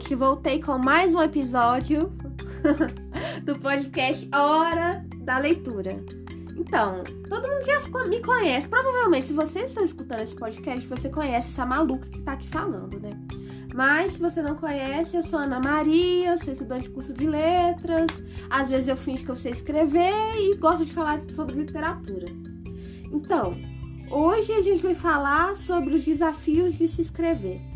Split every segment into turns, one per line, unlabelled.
gente, voltei com mais um episódio do podcast Hora da Leitura. Então, todo mundo já me conhece. Provavelmente, se você está escutando esse podcast, você conhece essa maluca que tá aqui falando, né? Mas se você não conhece, eu sou Ana Maria, sou estudante de curso de letras. Às vezes eu finjo que eu sei escrever e gosto de falar sobre literatura. Então, hoje a gente vai falar sobre os desafios de se escrever.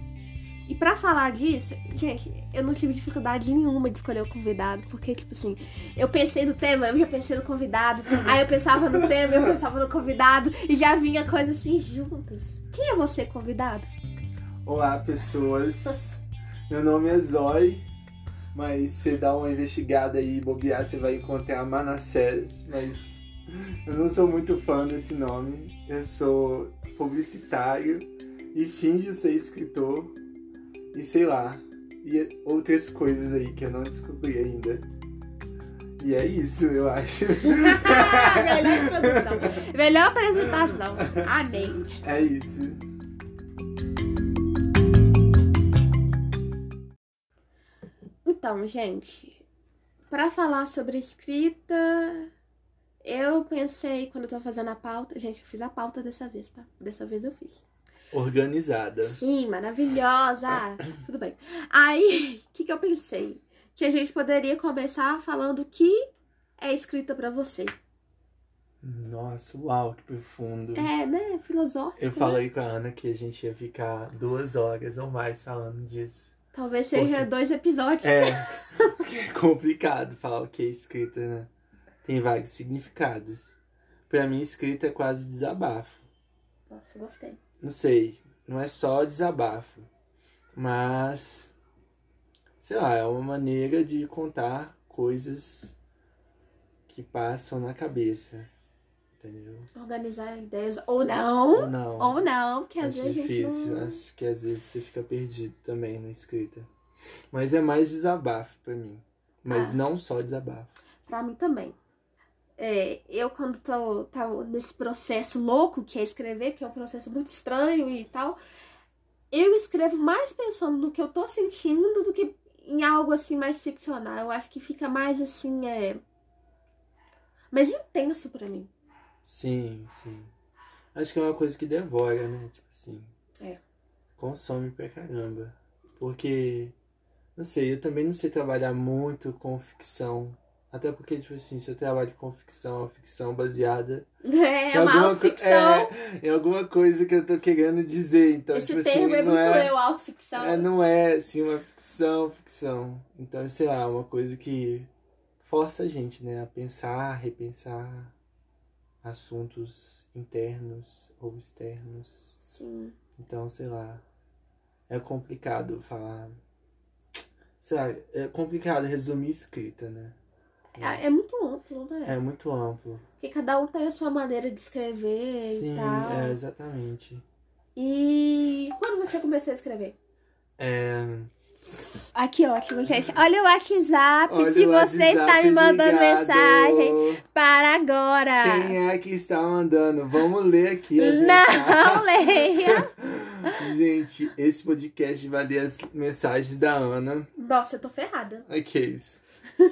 E para falar disso, gente, eu não tive dificuldade nenhuma de escolher o convidado, porque, tipo assim, eu pensei no tema, eu já pensei no convidado, aí eu pensava no tema, eu pensava no convidado, e já vinha coisas assim juntas. Quem é você, convidado?
Olá, pessoas. Meu nome é Zói, mas você dá uma investigada aí, bobear, você vai encontrar Manassés, mas eu não sou muito fã desse nome. Eu sou publicitário e finjo ser escritor e sei lá, e outras coisas aí que eu não descobri ainda. E é isso, eu acho.
Melhor introdução. Melhor apresentação. Amém.
É isso.
Então, gente, para falar sobre escrita, eu pensei quando eu tô fazendo a pauta. Gente, eu fiz a pauta dessa vez, tá? Dessa vez eu fiz.
Organizada.
Sim, maravilhosa. Tudo bem. Aí, o que, que eu pensei? Que a gente poderia começar falando o que é escrita para você.
Nossa, uau, que profundo.
É, né? Filosófico.
Eu falei né? com a Ana que a gente ia ficar duas horas ou mais falando disso.
Talvez seja Porque... dois episódios.
É, é complicado falar o que é escrita, né? Tem vários significados. Pra mim, escrita é quase desabafo.
Nossa, gostei
não sei, não é só desabafo, mas sei lá, é uma maneira de contar coisas que passam na cabeça. Entendeu?
Organizar ideias ou não.
Ou não.
Ou não, porque às vezes
difícil.
Não...
Acho que às vezes você fica perdido também na escrita. Mas é mais desabafo para mim. Mas ah. não só desabafo.
Para mim também é, eu quando tô, tô tá nesse processo louco que é escrever, que é um processo muito estranho e tal, eu escrevo mais pensando no que eu tô sentindo do que em algo assim mais ficcional. Eu acho que fica mais assim, é. mais intenso para mim.
Sim, sim. Acho que é uma coisa que devora, né? Tipo assim.
É.
Consome pra caramba. Porque, não sei, eu também não sei trabalhar muito com ficção até porque, tipo assim, se eu trabalho com ficção, ficção baseada.
É, em uma autoficção.
É, em alguma coisa que eu tô querendo dizer. Então,
Esse
tipo
termo
assim,
é muito
é,
eu, autoficção.
É, não é, assim, uma ficção, ficção. Então, sei lá, uma coisa que força a gente, né, a pensar, repensar assuntos internos ou externos.
Sim.
Então, sei lá, é complicado falar. Sei lá, é complicado resumir escrita, né?
É, é muito amplo, né?
É muito amplo.
Porque cada um tem a sua maneira de escrever
Sim,
e tal.
É, exatamente.
E quando você começou a escrever?
É.
Aqui, ótimo, gente. Olha o WhatsApp.
Olha
se
o
você
WhatsApp
está me mandando
ligado.
mensagem, para agora.
Quem é que está mandando? Vamos ler aqui as
Não leia.
Gente, esse podcast vai ler as mensagens da Ana.
Nossa, eu tô ferrada.
Ok.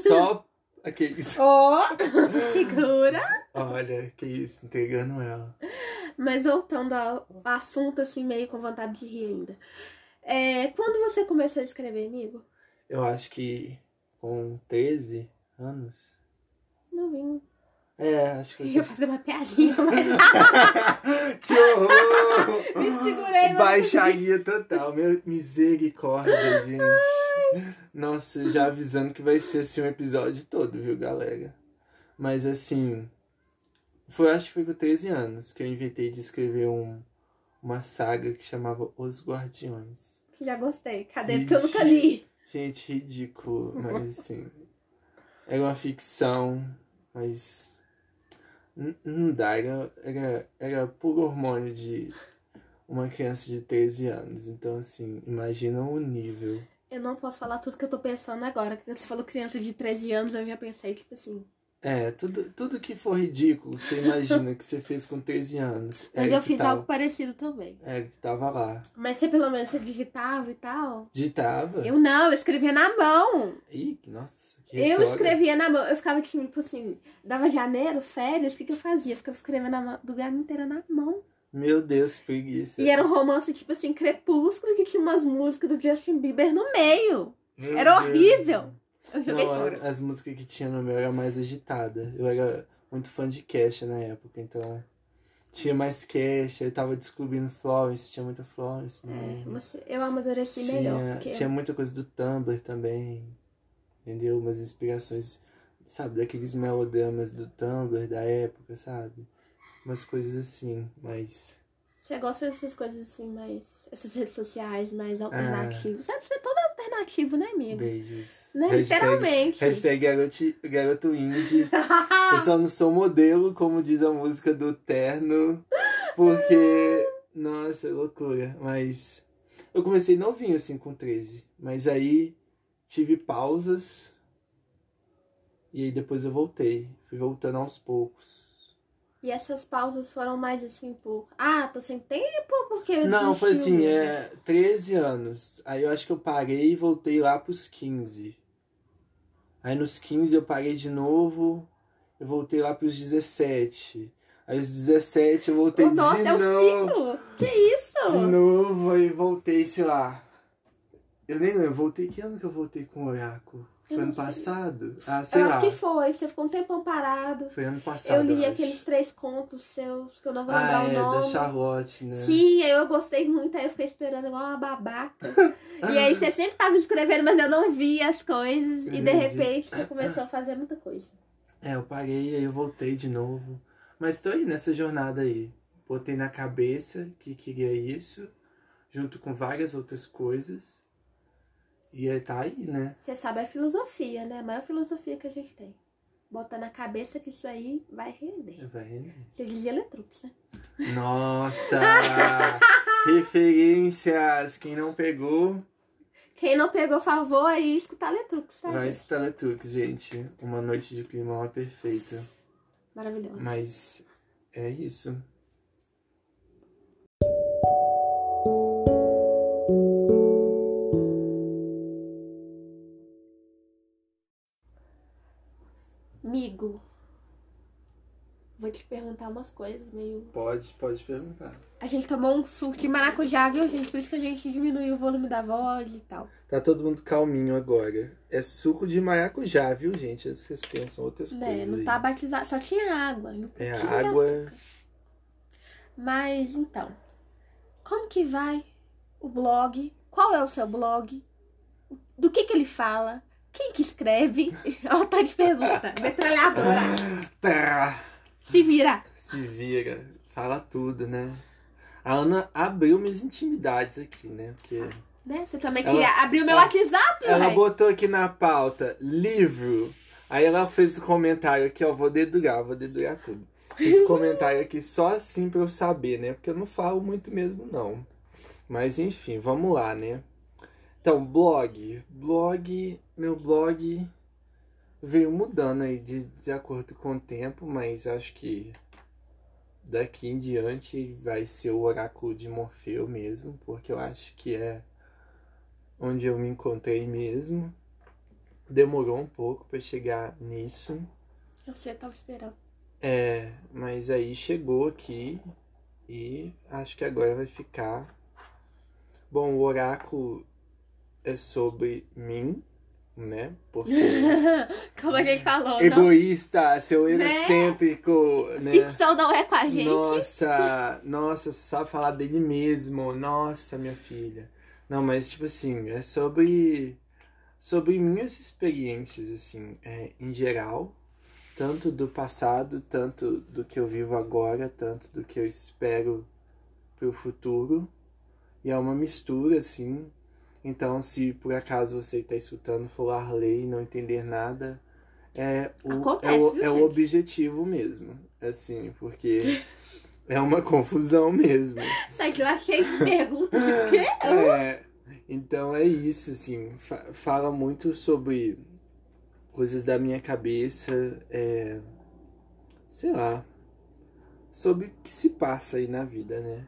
Só Aqueles.
Ó, oh, segura.
Olha, que isso, entregando ela.
Mas voltando ao assunto, assim, meio com vontade de rir ainda. É, quando você começou a escrever, amigo?
Eu acho que com 13 anos.
Novinho.
É, acho que. Eu
ia fazer uma piadinha, mas.
que horror!
Me segurei,
Baixaria total. Meu, misericórdia, gente. Nossa, já avisando que vai ser assim um episódio todo, viu, galera? Mas assim. Foi, acho que foi com 13 anos que eu inventei de escrever um, uma saga que chamava Os Guardiões.
Já gostei. Cadê? Porque eu nunca li.
Gente, ridículo, mas assim. Era uma ficção, mas. Não dá, era, era, era puro hormônio de uma criança de 13 anos. Então, assim, imagina o nível.
Eu não posso falar tudo que eu tô pensando agora. Porque você falou criança de 13 anos, eu já pensei, tipo assim.
É, tudo, tudo que for ridículo, você imagina que você fez com 13 anos.
Mas
é
eu fiz
tava,
algo parecido também.
É, que tava lá.
Mas você pelo menos você digitava e tal?
Digitava.
Eu não, eu escrevia na mão.
Ih, nossa.
Eu escrevia na mão. Eu ficava tipo assim, dava janeiro, férias, o que, que eu fazia? Eu ficava escrevendo a lugar inteiro na mão.
Meu Deus, que preguiça.
E era um romance, tipo assim, crepúsculo, que tinha umas músicas do Justin Bieber no meio.
Meu
Era
Deus.
horrível. Eu joguei
Não,
fora.
as músicas que tinha no meu era mais agitada. Eu era muito fã de Cash na época, então tinha mais Cash, aí tava descobrindo Florence, tinha muita Florence.
É,
Né?
você- eu amadureci
tinha,
melhor. Porque...
tinha muita coisa do Tumblr também, entendeu? Umas inspirações, sabe, daqueles melodramas do Tumblr da época, sabe? Umas coisas assim, mas...
Você gosta dessas coisas assim, mais. Essas redes sociais mais
Ah.
alternativas. Sabe, você é todo alternativo, né, amigo?
Beijos.
Né?
Hashtag-
Literalmente.
Hashtag garoto, garoto indie. Eu só não sou modelo, como diz a música do Terno, porque. Nossa, loucura. Mas. Eu comecei novinho, assim, com 13. Mas aí tive pausas. E aí depois eu voltei. Fui voltando aos poucos.
E essas pausas foram mais assim por. Ah, tô sem tempo porque.
Não, foi assim, é 13 anos. Aí eu acho que eu parei e voltei lá pros 15. Aí nos 15 eu parei de novo. Eu voltei lá pros 17. Aí os 17 eu voltei
Oh, nossa,
de
é o
novo.
ciclo! Que isso?
De novo, aí voltei, sei lá. Eu nem lembro, voltei. Que ano que eu voltei com o Oráculo?
Eu
Foi ano
sei.
passado? Ah, sei
eu
lá.
acho que foi. Você ficou um tempão parado.
Foi ano passado.
eu li
acho.
aqueles três contos seus, que eu não vou lembrar
Ah,
o
é,
nome.
da Charlotte, né?
Sim, aí eu gostei muito, aí eu fiquei esperando igual uma babaca. e aí você sempre tava escrevendo, mas eu não via as coisas. E de
Entendi.
repente você começou a fazer muita coisa.
É, eu parei, aí eu voltei de novo. Mas tô aí nessa jornada aí. Botei na cabeça que queria isso, junto com várias outras coisas. E aí tá aí, né?
Você sabe a filosofia, né? A maior filosofia que a gente tem. Bota na cabeça que isso aí vai render.
Vai, né?
Já dizia Letrux, né?
Nossa! Referências! Quem não pegou,
Quem não pegou favor aí, escutar Letrux, tá?
vai
gente?
escutar Letrux, gente. Uma noite de climão é perfeita.
Maravilhoso.
Mas é isso.
Amigo, vou te perguntar umas coisas meio.
Pode, pode perguntar.
A gente tomou um suco de maracujá, viu, gente? Por isso que a gente diminuiu o volume da voz e tal.
Tá todo mundo calminho agora. É suco de maracujá, viu, gente? Antes Vocês pensam outras
Né?
coisas.
Não
aí.
tá batizado, só tinha água.
É
de
água.
açúcar. Mas então, como que vai o blog? Qual é o seu blog? Do que que ele fala? Quem que escreve? Ó, tá de pergunta. Metralhadora.
Tá.
Se vira.
Se vira. Fala tudo, né? A Ana abriu minhas intimidades aqui, né? Porque
Né? Você também
Ela-
queria abrir o meu
ela-
WhatsApp,
ela
ué?
botou aqui na pauta livro. Aí ela fez o comentário aqui, ó. Vou dedurar, vou dedurar tudo. Fiz o comentário aqui só assim pra eu saber, né? Porque eu não falo muito mesmo, não. Mas enfim, vamos lá, né? Então, blog. Blog. Meu blog veio mudando aí de, de acordo com o tempo, mas acho que daqui em diante vai ser o oráculo de Morfeu mesmo, porque eu acho que é onde eu me encontrei mesmo. Demorou um pouco pra chegar nisso.
Eu sei, eu tava esperando.
É, mas aí chegou aqui e acho que agora vai ficar. Bom, o oráculo é sobre mim, né? Porque
Como a gente falou, não.
egoísta, seu
Né?
egocêntrico, né?
Ficção não é com a gente.
Nossa, nossa, você sabe falar dele mesmo. Nossa, minha filha. Não, mas tipo assim, é sobre sobre minhas experiências assim, é, em geral, tanto do passado, tanto do que eu vivo agora, tanto do que eu espero pro futuro. E é uma mistura assim. Então, se por acaso você está escutando falar lei e não entender nada, é o,
Acontece,
é o,
viu,
é o objetivo mesmo. Assim, porque é uma confusão mesmo.
De lá cheio de perguntas. O quê?
É, então é isso, assim. fa- fala muito sobre coisas da minha cabeça, é, sei lá, sobre o que se passa aí na vida, né?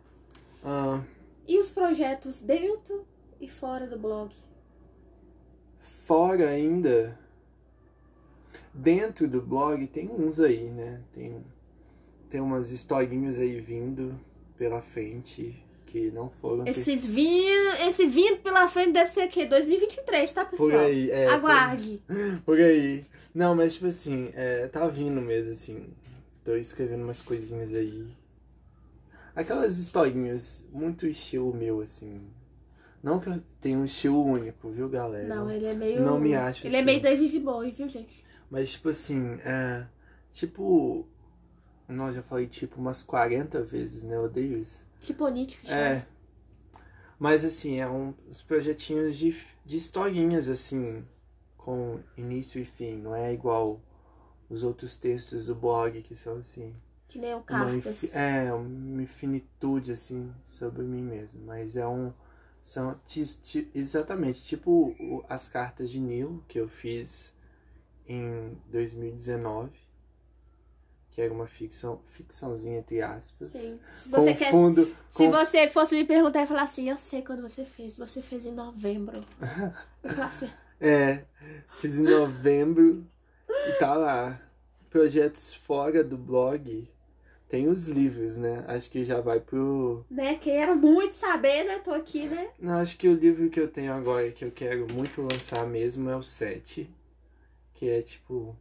Ah,
E os projetos dentro e fora do blog?
fora ainda, dentro do blog tem uns aí, né? Tem, tem umas historinhas aí vindo pela frente que não foram
Esses vinho, esse vindo pela frente deve ser o quê? 2023, tá, pessoal?
por aí. É,
Aguarde.
Por, por aí. Não, mas tipo assim, é, tá vindo mesmo, assim. Tô escrevendo umas coisinhas aí. Aquelas historinhas muito estilo meu, assim. Não que eu tenha um estilo único, viu, galera?
Não, ele é meio.
Não me acho
Ele é
assim.
meio David Bowie, viu, gente?
Mas, tipo assim, é. Tipo. Não, já falei tipo umas 40 vezes, né? Eu odeio isso.
Tipo Nietzsche.
É. Mas, assim, é um, uns projetinhos de, de historinhas, assim. Com início e fim. Não é igual os outros textos do blog, que são, assim.
Que nem o
Uma
Cartas.
infi- é, uma infinitude, assim, sobre mim mesmo. Mas é um. São exatamente, tipo as cartas de Nilo que eu fiz em 2019. Que era uma ficção, ficçãozinha entre aspas.
Sim. Se você quer.
fundo.
Se
com-
você fosse me perguntar e falar assim, eu sei quando você fez. Você fez em novembro. Assim,
É, fiz em novembro e tá lá. Projetos fora do blog. Tem os livros, né? Acho que já vai pro.
né? Quero muito saber, né? Tô aqui, né?
Não, acho que o livro que eu tenho agora que eu quero muito lançar mesmo é o 7. Que é tipo.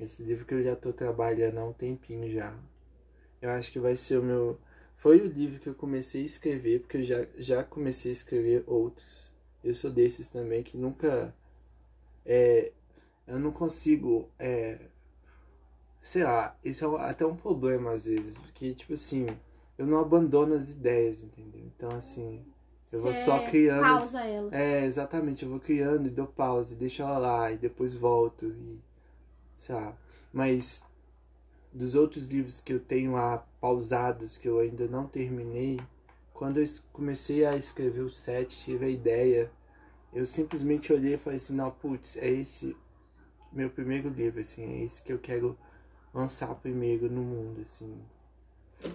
Esse livro que eu já tô trabalhando há um tempinho já. Eu acho que vai ser o meu. Foi o livro que eu comecei a escrever, porque eu já, já comecei a escrever outros. Eu sou desses também que nunca. É, eu não consigo. É, sei lá, isso é até um problema às vezes. Porque, tipo assim, eu não abandono as ideias, entendeu? Então, assim. Eu vou só criando.
Pausa ela.
é, exatamente, eu vou criando e dou pausa, e deixo ela lá e depois volto e sei lá. Mas dos outros livros que eu tenho lá pausados que eu ainda não terminei, quando eu comecei a escrever o set, tive a ideia, eu simplesmente olhei e falei assim, não, putz, é esse meu primeiro livro, assim, é esse que eu quero lançar primeiro no mundo, assim.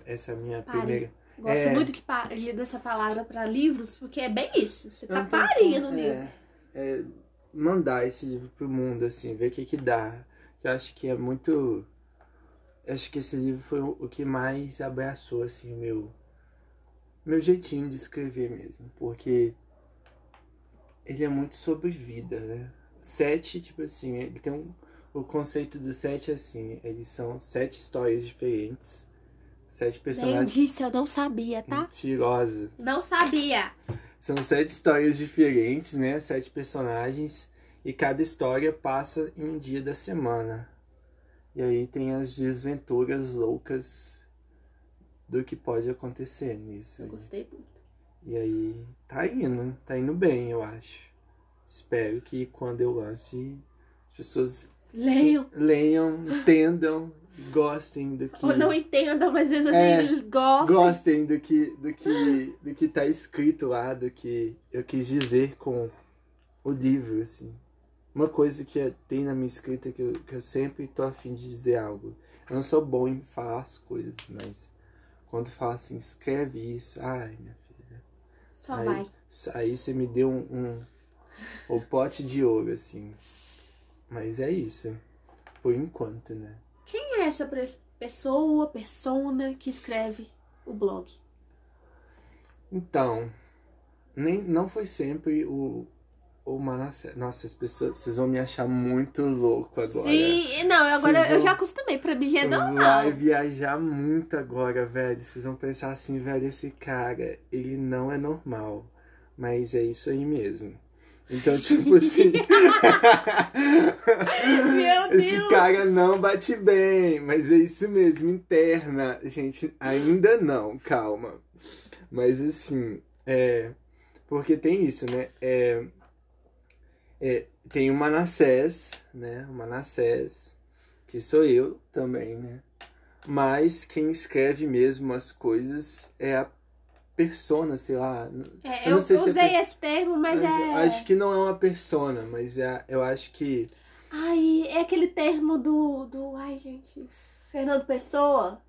Essa é a minha
Pare.
primeira.
Gosto
É.
muito de, pa- de- dessa palavra pra livros, porque é bem isso. Você tá parindo
como-
no livro.
é, é, mandar esse livro pro mundo, assim, ver o que que dá. Eu acho que é muito. eu Acho que esse livro foi o o que mais abraçou, assim, o meu. Meu jeitinho de escrever mesmo. Porque ele é muito sobre vida, né? Sete, tipo assim, ele tem um. O conceito do sete é assim, eles são sete histórias diferentes. Sete
Nem
personagens
disse, eu não sabia, tá?
mentirosa.
Não sabia.
São sete histórias diferentes, né? Sete personagens. E cada história passa em um dia da semana. E aí tem as desventuras loucas do que pode acontecer nisso.
Eu
aí.
gostei muito.
E aí tá indo, tá indo bem, eu acho. Espero que quando eu lance, as pessoas
Leiam.
leiam, entendam, gostem do que.
Ou não entendam, mas mesmo assim
É.
eles gostam.
gostem do que do que do que tá escrito lá, do que eu quis dizer com o livro, assim. Uma coisa que tem na minha escrita que eu, que eu sempre tô afim de dizer algo. Eu não sou bom em falar as coisas, mas quando fala assim, escreve isso, ai, minha filha.
Só
aí,
vai.
Aí você me deu um, um o pote de ouro, assim. Mas é isso. Por enquanto, né?
Quem é essa pessoa, persona que escreve o blog?
Então, nem, não foi sempre o, o Manassés. Nossa, as pessoas, vocês vão me achar muito louco agora.
Sim, não, agora
Vocês
eu
vão-
já acostumei. Pra já é
Vai
normal.
viajar muito agora, velho. Vocês vão pensar assim, velho, esse cara, ele não é normal. Mas é isso aí mesmo. Então, tipo assim.
Meu
Esse
Deus!
cara não bate bem, mas é isso mesmo, interna. Gente, ainda não, calma. Mas assim, é. Porque tem isso, né? É, é, tem o Manassés, né? O Manassés, que sou eu também, né? Mas quem escreve mesmo as coisas é a persona, sei lá.
É,
Eu
eu,
não sei se é
usei esse termo, mas,
Mas
é.
acho que não é uma persona, mas é, eu acho que
Ai, é aquele termo do. do. Ai, gente. Fernando Pessoa.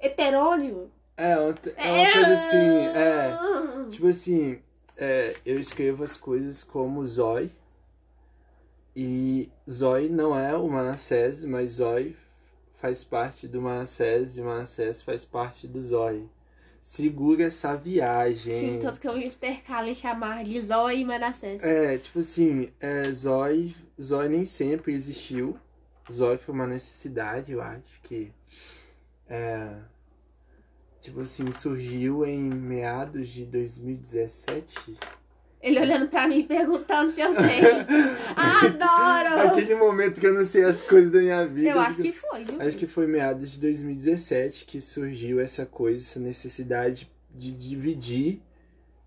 Heterônimo.
É, uma, é uma coisa assim, é. Tipo assim, é, eu escrevo as coisas como Zói. E Zói não é o Manassés, mas Zói faz parte do Manassés e Manassés faz parte do Zói. Segura essa viagem.
Sim, tanto que eu intercalo em chamar de Zói e Manassés.
É, tipo assim, é, Zói, Zói nem sempre existiu. Zói foi uma necessidade, eu acho que. É, tipo assim, surgiu em meados de 2017.
Ele olhando pra mim perguntando se eu sei. Adoro!
Aquele momento que eu não sei as coisas da minha vida.
Eu acho que foi, viu?
Acho que foi meados de 2017 que surgiu essa coisa, essa necessidade de dividir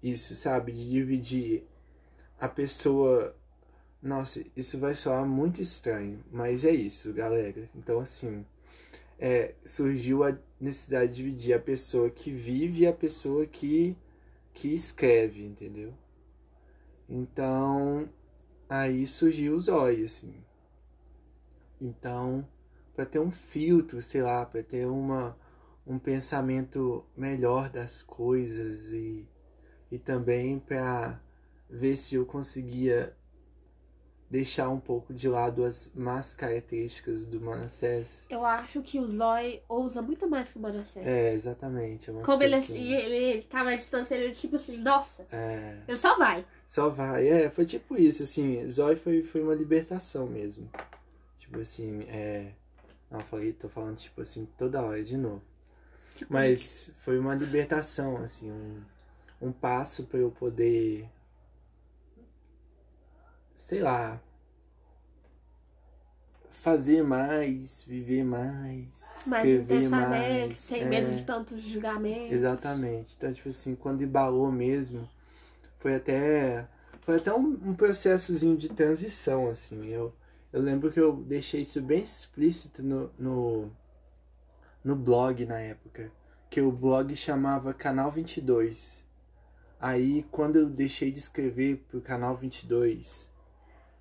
isso, sabe? De dividir a pessoa. Nossa, isso vai soar muito estranho, mas é isso, galera. Então, assim, é, surgiu a necessidade de dividir a pessoa que vive e a pessoa que, que escreve, entendeu? Então, aí surgiu o zóio, assim. Então, para ter um filtro, sei lá, para ter uma, um pensamento melhor das coisas e, e também para ver se eu conseguia deixar um pouco de lado as más características do Manassés.
Eu acho que o Zói ousa muito mais que o Manassés.
É, exatamente. É
Como ele, assim, ele, ele tava à distância, ele tipo assim, nossa,
é,
eu só vai.
só vai. É, foi tipo isso, assim, Zói foi, foi uma libertação mesmo. Tipo assim, é. Não, falei, tô falando tipo assim toda hora de novo.
Tipo,
Mas foi uma libertação, assim, um, um passo para eu poder. Sei lá. Fazer mais, viver mais,
mais
escrever mais.
sem
é,
medo de tantos julgamentos.
Exatamente. Então, tipo assim, quando embalou mesmo, foi até. Foi até um, um processozinho de transição, assim. Eu, eu lembro que eu deixei isso bem explícito no, no, no blog na época. Que o blog chamava Canal 22. Aí, quando eu deixei de escrever pro Canal 22,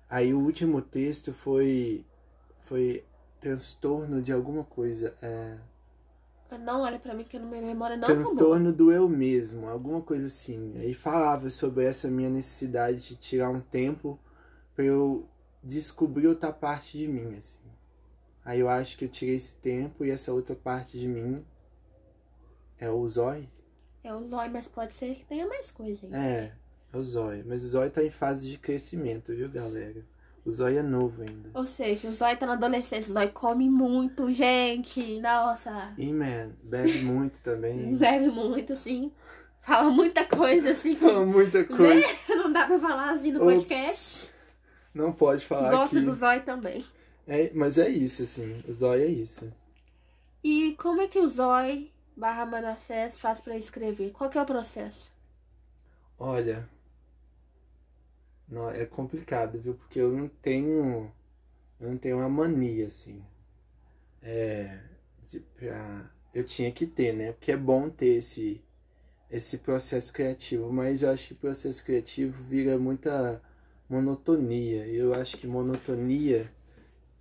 aí o último texto foi. Foi transtorno de alguma coisa. É,
Não olha pra mim que a minha memória não
transtorno do eu mesmo, alguma coisa assim. Aí falava sobre essa minha necessidade de tirar um tempo pra eu descobrir outra parte de mim, assim. Aí eu acho que eu tirei esse tempo e essa outra parte de mim é o zóio.
É o Zói, mas pode ser que tenha mais coisa aí.
É, é o zóio. Mas o zóio tá em fase de crescimento, viu, galera? O zóio é novo ainda.
Ou seja, o Zói tá na adolescência, o Zói come muito, gente. Nossa.
E, man, bebe muito também.
Bebe muito, sim. Fala muita coisa, assim.
Fala muita coisa.
Né? Não dá pra falar assim no podcast.
Ops. Não pode falar
Gosto
aqui.
do Zói também.
É, mas é isso, assim. O zóio é isso.
E como é que o Zói barra Manassés faz pra escrever? Qual que é o processo?
Olha, não, é complicado, viu? Porque eu não tenho, eu não tenho uma mania assim. É, de, pra, eu tinha que ter, né? Porque é bom ter esse, esse processo criativo, mas eu acho que processo criativo vira muita monotonia. Eu acho que monotonia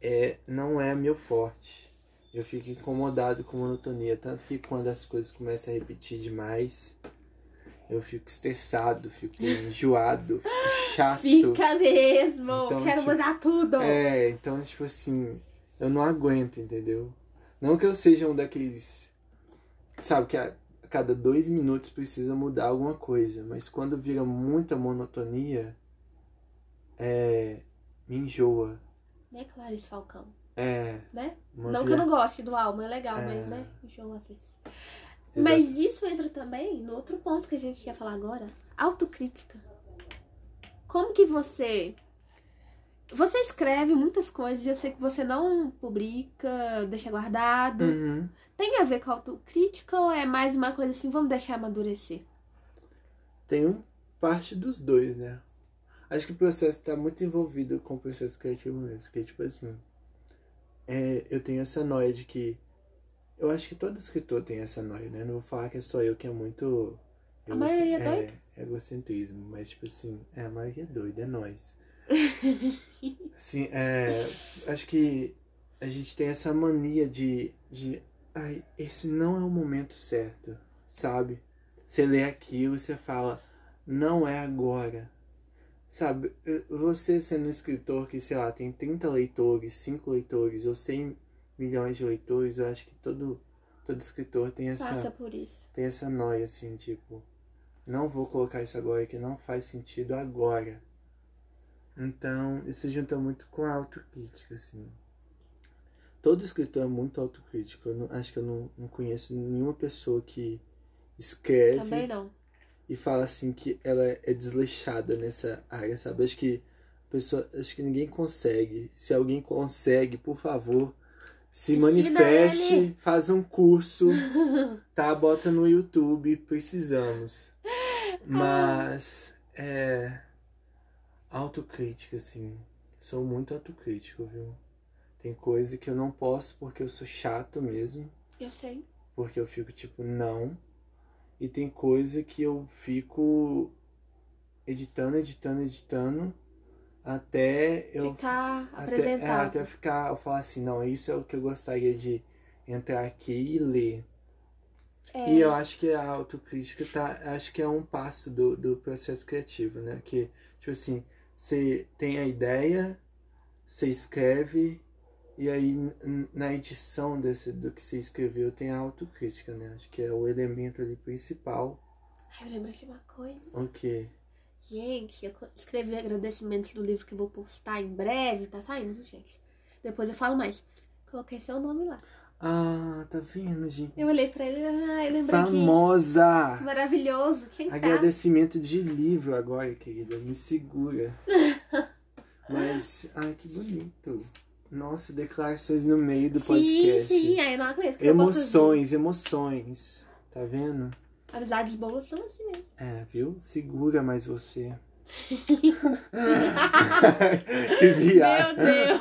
é, não é meu forte. Eu fico incomodado com monotonia, tanto que quando as coisas começam a repetir demais, eu fico estressado, fico enjoado, fico chato.
Fica mesmo!
Então,
Quero
tipo,
mudar tudo!
É, então, tipo assim, eu não aguento, entendeu? Não que eu seja um daqueles. Sabe, que a cada dois minutos precisa mudar alguma coisa, mas quando vira muita monotonia, é. me enjoa.
Né, Clarice Falcão?
É.
Né? não que
via-
eu não goste do álbum, é legal,
É.
mas né? Enjoa às vezes.
Exato.
Mas isso entra também no outro ponto que a gente ia falar agora. Autocrítica. Como que você. Você escreve muitas coisas e eu sei que você não publica, deixa guardado.
Uhum.
Tem a ver com autocrítica ou é mais uma coisa assim, vamos deixar amadurecer?
Tem um parte dos dois, né? Acho que o processo tá muito envolvido com o processo criativo mesmo. Que tipo assim. É, eu tenho essa noia de que. Eu acho que todo escritor tem essa noia, né? Não vou falar que é só eu que é muito.
A maioria é
é,
doida?
egocentrismo, mas tipo assim, é, a maioria é doida, é nós. Sim, é, acho que a gente tem essa mania de, de ai, esse não é o momento certo, sabe? Você lê aquilo e você fala, não é agora. Sabe, você sendo um escritor que, sei lá, tem 30 leitores, 5 leitores, ou 100 milhões de leitores, eu acho que todo, todo escritor tem essa.
Passa por isso.
Tem essa noia, assim, tipo, não vou colocar isso agora que não faz sentido agora. Então, isso junta muito com a autocrítica, assim. Todo escritor é muito autocrítico. Eu não, acho que eu não, não conheço nenhuma pessoa que escreve e fala assim que ela é desleixada nessa área, sabe? Acho que pessoa, acho que ninguém consegue. Se alguém consegue, por favor, se manifeste,
ele.
faz um curso, tá? Bota no YouTube, precisamos. Mas é autocrítica, assim. Sou muito autocrítico, viu? Tem coisa que eu não posso porque eu sou chato mesmo.
Eu sei.
Porque eu fico tipo, não. E tem coisa que eu fico editando, editando, editando até eu.
Ficar
Até, é, até ficar, eu falar assim, não, isso é o que eu gostaria de entrar aqui e ler.
É,
E eu acho que a autocrítica tá, acho que é um passo do, do processo criativo, né? Que, tipo assim, você tem a ideia, você escreve, e aí na edição desse, do que você escreveu tem a autocrítica, né? Acho que é o elemento ali principal.
Eu lembro de uma coisa.
O quê?
Gente, eu escrevi agradecimentos do livro que eu vou postar em breve. Tá saindo, gente. Depois eu falo mais. Coloquei seu nome lá.
Ah, tá vendo, gente?
Eu olhei pra ele ah, eu lembrei disso.
Famosa!
Maravilhoso. Tinha que estar.
Agradecimento de livro agora, querida. Me segura. Mas, ai, que bonito. Nossa, declarações no meio do
Sim,
podcast.
sim. Aí eu não acredito que
Emoções, emoções. Tá vendo?
Amizades boas são assim mesmo.
É, viu? Segura mais você. que viagem.
Meu Deus.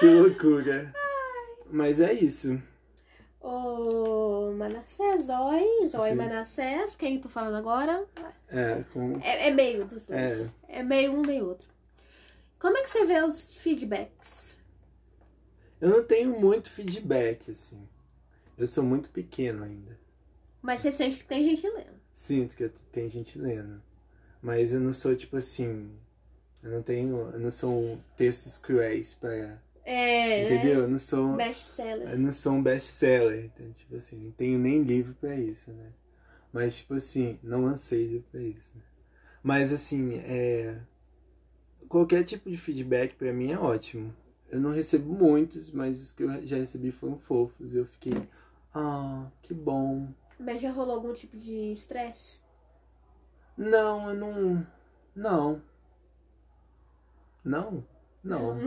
que loucura. Mas é isso.
Ô, Manassés, Zói
Sim.
Manassés. Quem tô falando agora?
É, com.
É, é meio dos dois. É. meio um, meio outro. Como é que você vê os feedbacks?
Eu não tenho muito feedback, assim. Eu sou muito pequeno ainda.
Mas você sente que tem gente lendo.
Sinto que tem gente lendo. Mas eu não sou tipo assim. Eu não tenho. Eu não sou textos cruéis para.
É,
Entendeu? Eu não sou.
né? Best-seller.
Eu não sou um best-seller. Então, tipo assim, não tenho nem livro pra isso, né? Mas, tipo assim, não lancei livro pra isso. Né? Mas, assim, é. Qualquer tipo de feedback pra mim é ótimo. Eu não recebo muitos, mas os que eu já recebi foram fofos. Eu fiquei. Ah, que bom.
Mas já rolou algum tipo de estresse?
Não, eu não. Não. Não? Não.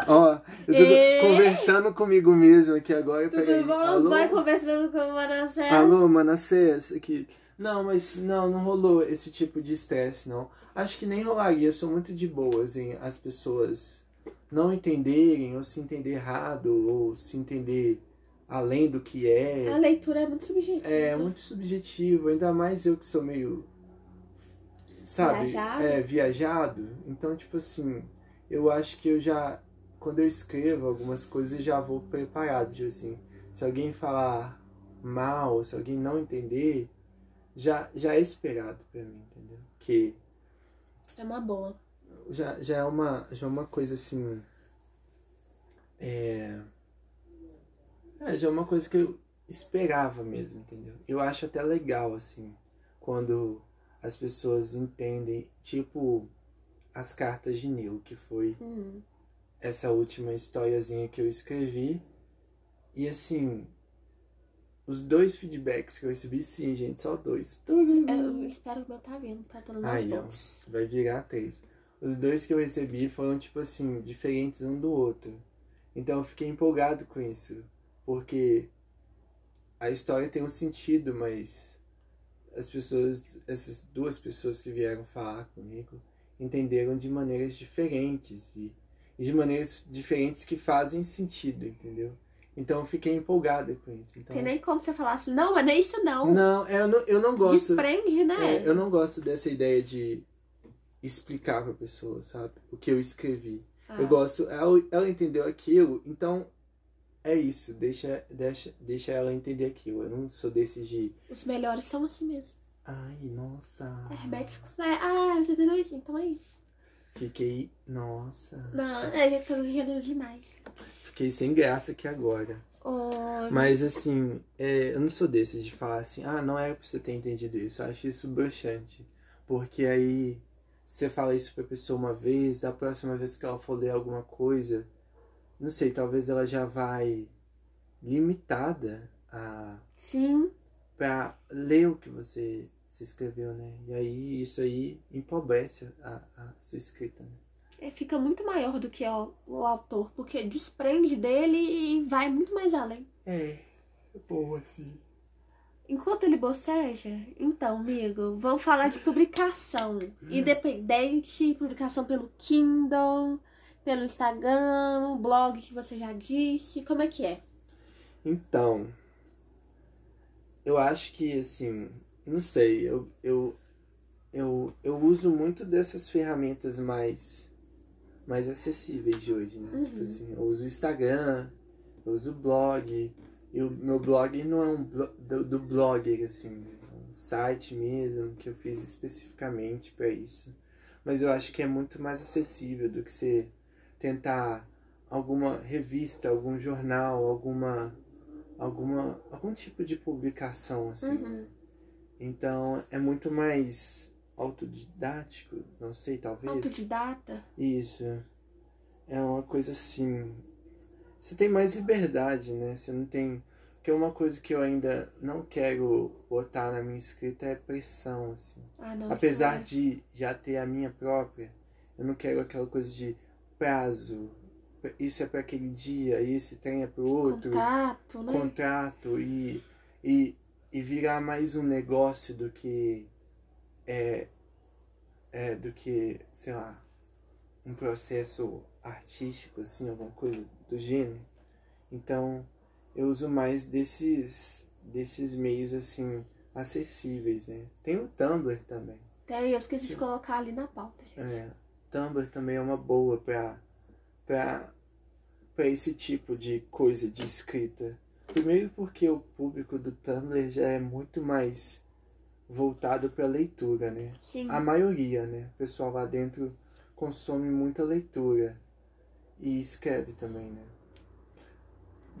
Ó, eu tô
Ei.
conversando comigo mesmo aqui agora.
Tudo
peraí.
bom?
Alô?
Vai conversando com o Manassés.
Alô, Manassés, aqui. Não, mas não, não rolou esse tipo de estresse, não. Acho que nem rolaria, eu sou muito de boas em as pessoas não entenderem, ou se entender errado, ou se entender além do que é.
A leitura é muito subjetiva.
É muito subjetivo, ainda mais eu que sou meio. Sabe?
Viajado.
É, viajado. Então, tipo assim, eu acho que eu já. Quando eu escrevo algumas coisas, eu já vou preparado. Tipo assim, se alguém falar mal, se alguém não entender, já, já é esperado pra mim, entendeu? Que
É uma boa.
já, já é uma já é uma coisa assim é, é já é uma coisa que eu esperava mesmo entendeu eu acho até legal assim quando as pessoas entendem tipo as cartas de Nil que foi
Hum.
essa última historiazinha que eu escrevi e assim os dois feedbacks que eu recebi sim gente só dois
Eu espero que o meu tá vindo, tá todo nas
Aí, ó. Vai virar três. Os dois que eu recebi foram, tipo assim, diferentes um do outro. Então eu fiquei empolgado com isso. Porque a história tem um sentido, mas as pessoas, essas duas pessoas que vieram falar comigo, entenderam de maneiras diferentes. E, e de maneiras diferentes que fazem sentido, entendeu? Então eu fiquei empolgado com isso. Então,
Tem nem como você falar assim, não, mas não é isso não.
Não, eu não, eu não gosto.
Desprende, né?
É, eu não gosto dessa ideia de explicar pra pessoa, sabe? O que eu escrevi.
Ah,
Eu gosto, ela, ela entendeu aquilo, então é isso, deixa, deixa, deixa ela entender aquilo. Eu não sou desses de.
Os melhores são assim mesmo.
Ai, nossa.
Herméticos. É, ah, você entendeu isso? Então é isso.
Fiquei. Nossa.
Não, é, eu tô gênero demais.
Fiquei sem graça aqui agora.
Oh,
Mas assim, é, eu não sou desses de falar assim, ah, não era pra você ter entendido isso. Eu acho isso broxante. Porque aí você fala isso pra pessoa uma vez, da próxima vez que ela for ler alguma coisa, não sei, talvez ela já vai limitada a
sim.
pra ler o que você se escreveu, né? E aí isso aí empobrece a, a sua escrita, né?
É, fica muito maior do que o, o autor, porque desprende dele e vai muito mais além.
É, bom assim.
Enquanto ele boceja, então, amigo, vamos falar de publicação. Independente, publicação pelo Kindle, pelo Instagram, blog que você já disse. Como é que é?
Então, eu acho que, assim, não sei, eu, eu, eu, eu uso muito dessas ferramentas mais, mais acessíveis de hoje, né?
Uhum.
Tipo assim, eu uso o Instagram, eu uso o blog, e o meu blog não é um blo do, do blogger, assim, é um site mesmo que eu fiz especificamente para isso. Mas eu acho que é muito mais acessível do que você tentar alguma revista, algum jornal, alguma alguma algum tipo de publicação assim.
Uhum.
Então é muito mais autodidático, não sei, talvez.
Autodidata?
Isso. É uma coisa assim. Você tem mais liberdade, né? Você não tem. Porque uma coisa que eu ainda não quero botar na minha escrita é pressão, assim.
Ah, não.
Apesar
isso
de já ter a minha própria, eu não quero aquela coisa de prazo. Isso é para aquele dia, esse trem é
é
outro.
Contrato, né?
Contrato e, e, e virar mais um negócio do que. É, é, do que, sei lá, um processo artístico, assim, alguma coisa do gênero. Então, eu uso mais desses, desses meios, assim, acessíveis, né? Tem o Tumblr também.
Tem, eu esqueci de colocar ali na pauta, gente.
É, Tumblr também é uma boa pra, pra, pra esse tipo de coisa de escrita. Primeiro porque o público do Tumblr já é muito mais voltado pra leitura, né?
Sim.
A maioria, né? O pessoal lá dentro consome muita leitura e escreve também, né?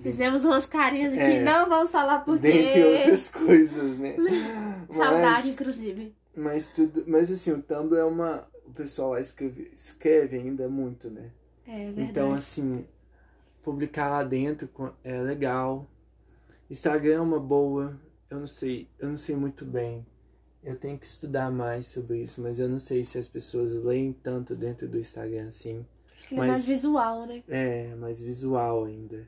Fizemos umas carinhas aqui,
É.
não vamos falar por
Dentre
quê.
outras coisas, né?
Saudade,
Mas-
inclusive.
Mas tudo, mas assim, o Tumblr é uma, o pessoal escreve, escreve ainda muito, né?
É verdade.
Então assim, publicar lá dentro é legal. Instagram é uma boa. Eu não sei, eu não sei muito bem. Eu tenho que estudar mais sobre isso, mas eu não sei se as pessoas leem tanto dentro do Instagram assim.
Acho que ele é mais
mas-
visual, né?
É, mais visual ainda.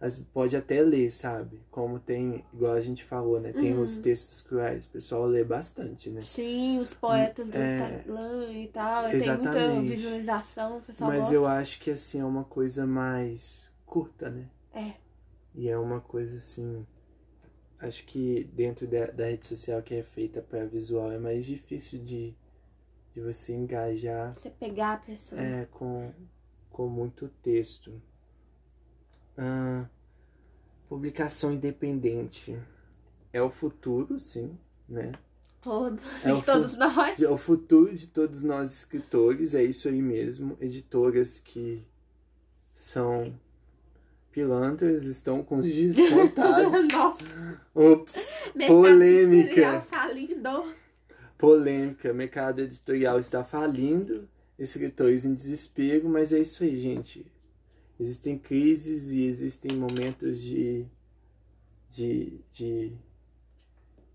Mas pode até ler, sabe? Como tem, igual a gente falou, né? Tem
Uhum.
os textos cruéis. O pessoal lê bastante, né?
Sim, os poetas do
É.
Instagram e tal. Tem muita
Exatamente.
visualização, o pessoal
Mas
gosta.
eu acho que assim é uma coisa mais curta, né?
É.
E é uma coisa assim. Acho que dentro da, da rede social que é feita para visual é mais difícil de, de você engajar
Você pegar a pessoa.
é, com, com muito texto. Ah, publicação independente. É o futuro, sim, né?
Todos,
É o
de todos nós.
É o futuro de todos nós escritores, é isso aí mesmo. Editoras que são pilantras, estão com os dias contados.
Nossa,
Ops,
mercado
Polêmica.
editorial falido.
polêmica. Mercado editorial está falindo, escritores em desespero, mas é isso aí, gente. Existem crises e existem momentos de. de. de.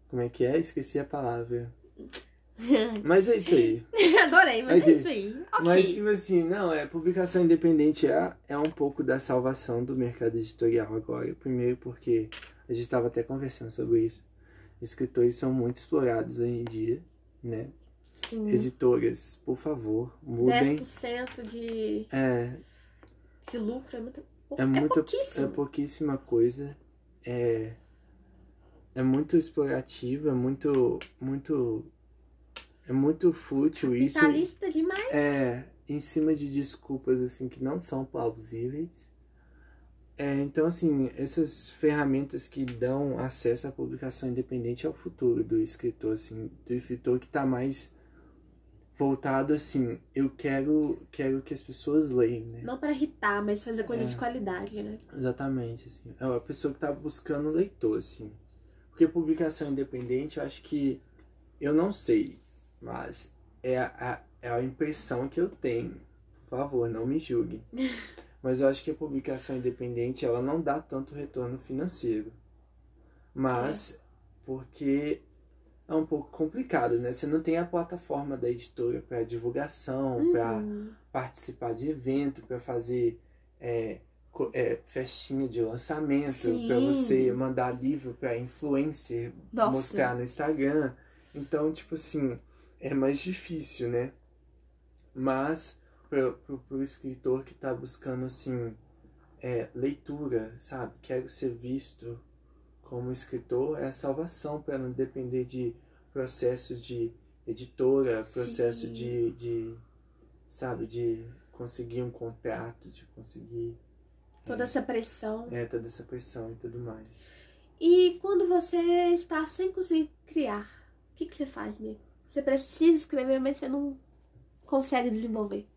Como é que é? Esqueci a palavra. Mas é isso aí.
Adorei, mas
Ok.
é isso aí. Ok.
Mas, tipo assim, não, é, publicação independente é, é um pouco da salvação do mercado editorial agora. Primeiro porque a gente estava até conversando sobre isso. Escritores são muito explorados hoje em dia, né?
Sim.
Editoras, por favor, mudem.
10% de,
É,
de lucro é muito.
é muito, é
pouquíssimo.
pouquíssima coisa. É, é muito explorativo, é muito, muito É muito fútil isso.
Capitalista demais.
É, em cima de desculpas assim que não são plausíveis. É, então, assim, essas ferramentas que dão acesso à publicação independente é o futuro do escritor, assim, do escritor que está mais voltado assim, eu quero quero que as pessoas leiam, né?
Não para irritar, mas fazer coisa
É.
de qualidade, né?
Exatamente, assim. É a pessoa que tá buscando leitor, assim. Porque publicação independente, eu acho que eu não sei, mas é a, é a impressão que eu tenho. Por favor, não me julguem. Mas eu acho que a publicação independente, ela não dá tanto retorno financeiro. Mas porque é um pouco complicado, né? Você não tem a plataforma da editora para divulgação, para
Uhum.
participar de evento, para fazer é, é, festinha de lançamento, para você mandar livro para influencer,
Nossa.
mostrar no Instagram. Então, tipo assim, é mais difícil, né? Mas pro, pro, pro escritor que tá buscando assim é, leitura, sabe? Quero ser visto como escritor é a salvação para não depender de processo de editora, processo
Sim.
de, de sabe, de conseguir um contrato, de conseguir
Toda essa pressão.
é, toda essa pressão e tudo mais.
E quando você está sem conseguir criar, o que, que você faz, amigo? Você precisa escrever, mas você não consegue desenvolver.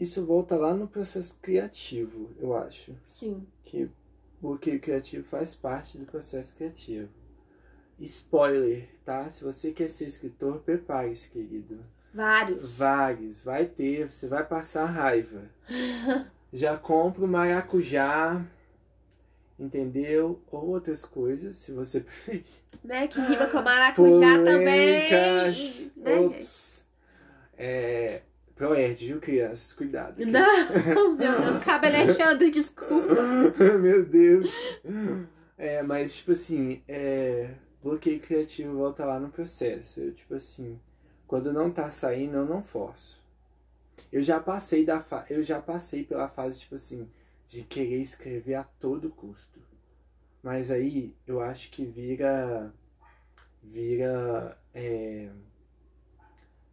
Isso volta lá no processo criativo, eu acho.
Sim.
que o bloqueio criativo faz parte do processo criativo. Spoiler, tá? Se você quer ser escritor, prepare-se, querido.
Vários.
Vários, vai ter, você vai passar raiva. Já compra o maracujá, entendeu? Ou outras coisas, se você preferir.
Né? Que rima com maracujá
Polêmicas.
também. Né, gente?
Ops. É. Proerd, viu, crianças? Cuidado. aqui.
Não, meu Deus, cabe Alexandre, desculpa.
Meu Deus. É, mas, tipo assim, é, bloqueio criativo volta lá no processo. Eu, tipo assim, quando não tá saindo, eu não forço. Eu já passei da fa eu já passei pela fase, tipo assim, de querer escrever a todo custo. Mas aí eu acho que vira. Vira. É,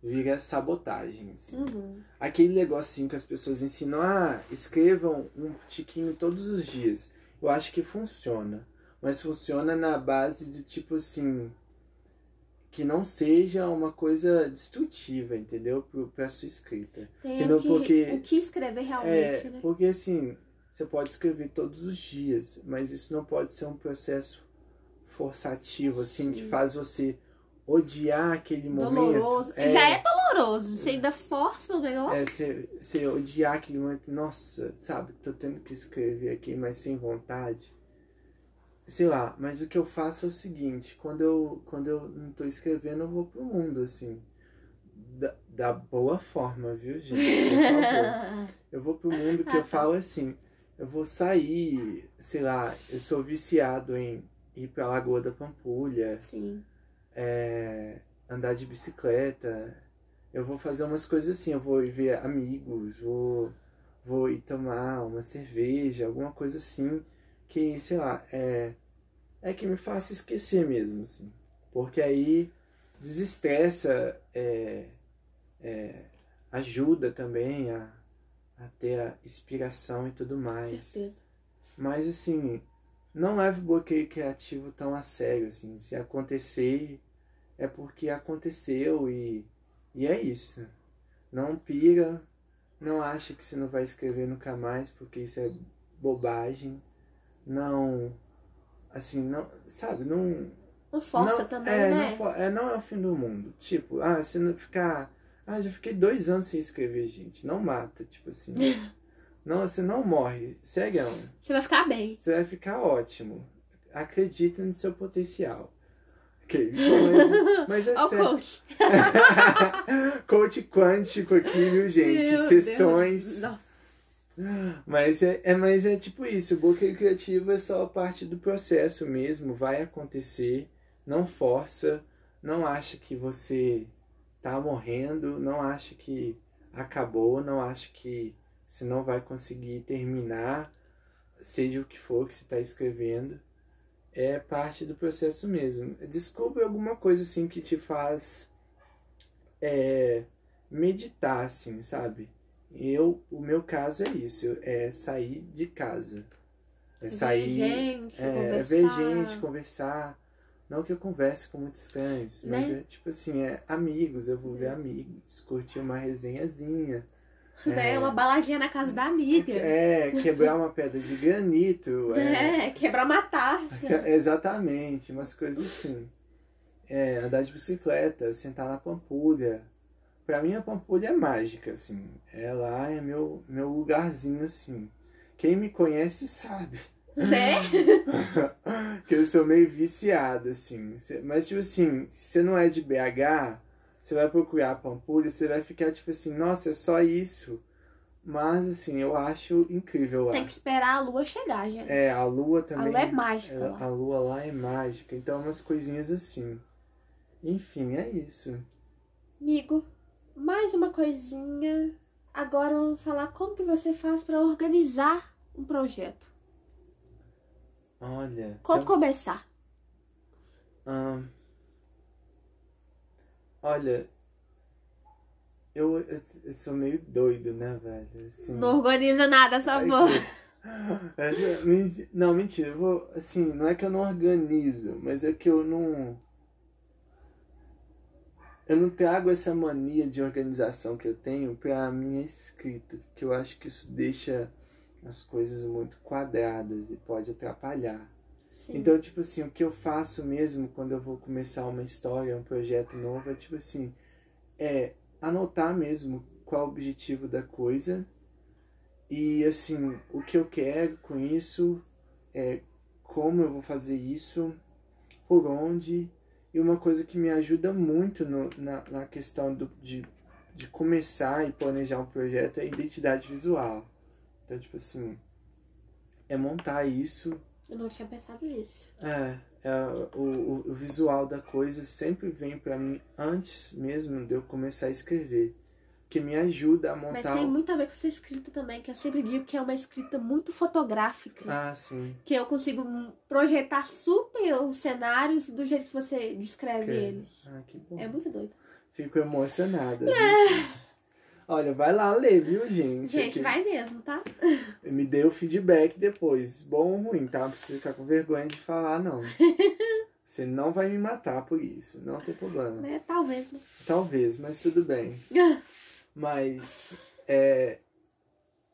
vira sabotagem, assim
Uhum.
aquele negocinho que as pessoas ensinam, ah, escrevam um tiquinho todos os dias. Eu acho que funciona. Mas funciona na base do tipo assim. Que não seja uma coisa destrutiva, entendeu? Pro, pra sua escrita.
Tem
Entendeu?
o que,
Porque-
o que escrever realmente,
É,
né?
porque assim, você pode escrever todos os dias, mas isso não pode ser um processo forçativo, assim, que
Sim.
faz você odiar aquele momento.
Doloroso. Já é doloroso. Você ainda força o negócio.
É, você, você odiar aquele momento, nossa, sabe, tô tendo que escrever aqui, mas sem vontade. Sei lá, mas o que eu faço é o seguinte, quando eu, quando eu não tô escrevendo, eu vou pro mundo, assim. Da, da boa forma, viu, gente? Por favor. Eu vou pro mundo que
Ah,
eu
tá.
falo assim, eu vou sair, sei lá, eu sou viciado em ir pra Lagoa da Pampulha,
Sim.
É, andar de bicicleta. Eu vou fazer umas coisas assim, eu vou ir ver amigos, vou, vou ir tomar uma cerveja, alguma coisa assim, que, sei lá, é, é que me faça esquecer mesmo, assim. Porque aí desestressa, é, é, ajuda também a, a ter a inspiração e tudo mais.
Certeza.
Mas assim, não leve o bloqueio criativo tão a sério, assim. Se acontecer, é porque aconteceu e, e é isso. Não pira, não acha que você não vai escrever nunca mais, porque isso é bobagem. Não, assim, não, sabe, não...
Não força
não,
também,
é,
né?
Não, é, não é o fim do mundo. Tipo, ah, você não ficar... Ah, já fiquei dois anos sem escrever, gente. Não mata, tipo assim. não, você não morre. Sério.
Você vai ficar bem.
Você vai ficar ótimo. Acredita no seu potencial. Ok, mas, mas é sério.
coach.
Coach quântico aqui, viu, gente?
Meu
Sessões. Mas é, é, mas é tipo isso, o bloqueio criativo é só parte do processo mesmo, vai acontecer, não força, não acha que você tá morrendo, não acha que acabou, não acha que você não vai conseguir terminar, seja o que for que você está escrevendo. É parte do processo mesmo. Descubra alguma coisa assim que te faz é, meditar, assim, sabe? Eu, o meu caso é isso, é sair de casa. É sair.
ver gente,
é,
conversar.
é ver gente, conversar. Não que eu converse com muitos estranhos, mas
Né?
é tipo assim, é amigos, eu vou ver amigos, curtir uma resenhazinha.
Né? Uma baladinha na casa da amiga.
É, quebrar uma pedra de granito.
É, quebrar uma taça.
Exatamente, umas coisas assim. É, andar de bicicleta, sentar na Pampulha. Pra mim a Pampulha é mágica, assim. É lá, é meu, meu lugarzinho, assim. Quem me conhece sabe
Né?
que eu sou meio viciado, assim. Mas, tipo assim, se você não é de BH, você vai procurar a Pampulha, você vai ficar tipo assim, nossa, é só isso. Mas, assim, eu acho incrível lá.
Tem que esperar a lua chegar, gente.
É, a lua
a
também.
lua é mágica
É,
lá.
a lua lá é mágica, então umas coisinhas assim. Enfim, é isso.
Amigo, mais uma coisinha. Agora vamos falar como que você faz pra organizar um projeto.
Olha.
Como
então,
começar?
ahn, olha, eu, eu, sou meio doido, né, velho? Assim,
Não organiza nada, só vou.
men- Não, mentira, eu vou. Assim, não é que eu não organizo, mas é que eu não. Eu não trago essa mania de organização que eu tenho pra minha escrita, que eu acho que isso deixa as coisas muito quadradas e pode atrapalhar.
Sim.
Então, tipo assim, o que eu faço mesmo quando eu vou começar uma história, um projeto novo, é tipo assim, é anotar mesmo qual o objetivo da coisa e assim, o que eu quero com isso, é como eu vou fazer isso, por onde, e uma coisa que me ajuda muito no, na, na questão do, de, de começar e planejar um projeto é a identidade visual. Então, tipo assim, é montar isso
Eu não tinha pensado nisso.
é, é, o, o, visual da coisa sempre vem pra mim antes mesmo de eu começar a escrever. Que me ajuda a
Mas
montar.
tem
o-
muito a ver com sua escrita também, que eu sempre digo que é uma escrita muito fotográfica.
Ah, sim.
Que eu consigo projetar super os cenários do jeito que você descreve eles.
Ah, que bom.
É muito doido.
Fico emocionada. gente? Olha, vai lá ler, viu, gente?
Gente, vai mesmo, tá?
Me dê o feedback depois. Bom ou ruim, tá? Não precisa ficar com vergonha de falar, não. Você não vai me matar por isso. Não tem problema.
É, talvez. né?
Talvez, mas tudo bem. Mas, é,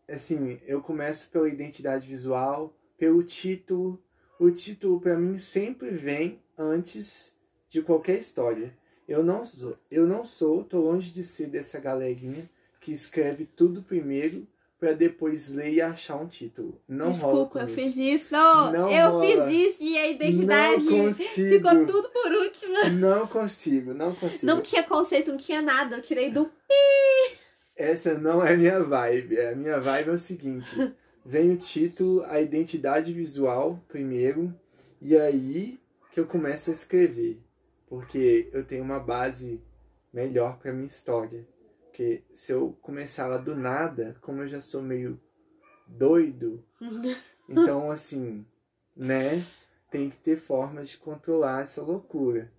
assim, eu começo pela identidade visual, pelo título. O título, pra mim, sempre vem antes de qualquer história. Eu não sou, eu não sou, tô longe de ser dessa galerinha que escreve tudo primeiro pra depois ler e achar um título. Não rola
Desculpa, eu fiz isso.
Não
eu
rola.
fiz isso e a identidade ficou tudo por último.
Não consigo, não consigo.
Não tinha conceito, não tinha nada. Eu tirei do.
Essa não é a minha vibe. A minha vibe é o seguinte: vem o título, a identidade visual primeiro, e aí que eu começo a escrever. Porque eu tenho uma base melhor para minha história. Porque se eu começar ela do nada, como eu já sou meio doido, então assim, né? Tem que ter formas de controlar essa loucura.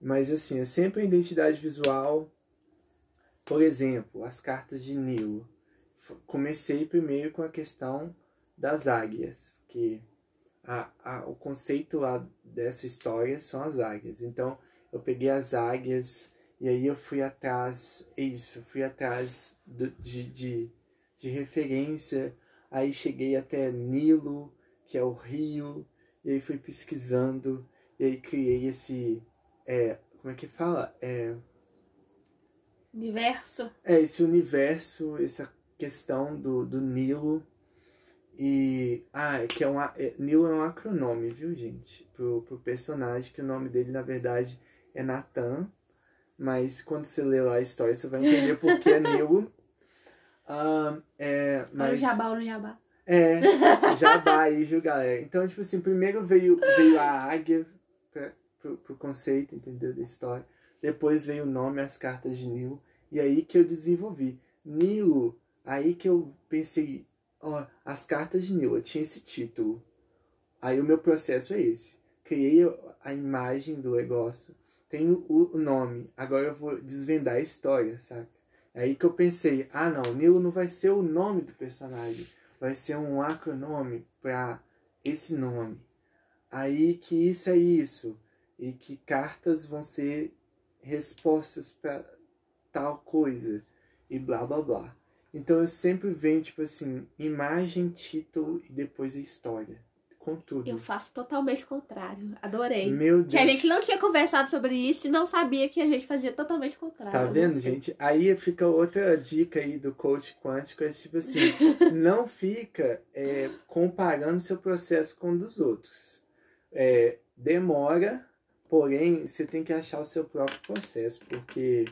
Mas assim, é sempre a identidade visual, por exemplo, as cartas de Nilo. Comecei primeiro com a questão das águias, porque a, a, o conceito lá dessa história são as águias. Então, eu peguei as águias e aí eu fui atrás, é isso, fui atrás do- de, de, de referência. Aí cheguei até Nilo, que é o rio, e aí fui pesquisando, e aí criei esse. É, como é que fala? É,
Universo.
é esse universo, essa questão do, do Nilo. E. Ah, é que é um. É, Nilo é um acronome, viu, gente? Pro, pro personagem, que o nome dele, na verdade, é Nathan. Mas quando você lê lá a história, você vai entender por que é Nilo. Ah, é,
Olha o
mas...
jabá, olha o jabá.
É, jabá aí, viu, galera? Então, tipo assim, primeiro veio, veio a águia pra, pro, pro conceito, entendeu? Da história. Depois veio o nome, as cartas de Nilo. E aí que eu desenvolvi. Nilo, aí que eu pensei, ó, as cartas de Nilo, eu tinha esse título. Aí o meu processo é esse. criei a imagem do negócio, tenho o nome, agora eu vou desvendar a história, sabe? É aí que eu pensei, ah não, Nilo não vai ser o nome do personagem, vai ser um acronome para esse nome. Aí que isso é isso, e que cartas vão ser respostas para tal coisa, e blá blá blá. Então eu sempre venho, tipo assim, imagem, título e depois a história com tudo.
Eu faço totalmente o contrário. Adorei.
Meu Deus.
Que a gente não tinha conversado sobre isso e não sabia que a gente fazia totalmente o contrário.
Tá vendo, gente? Aí fica outra dica aí do coach quântico, é tipo assim, não fica é, comparando seu processo com o dos outros. É, demora, porém, você tem que achar o seu próprio processo, porque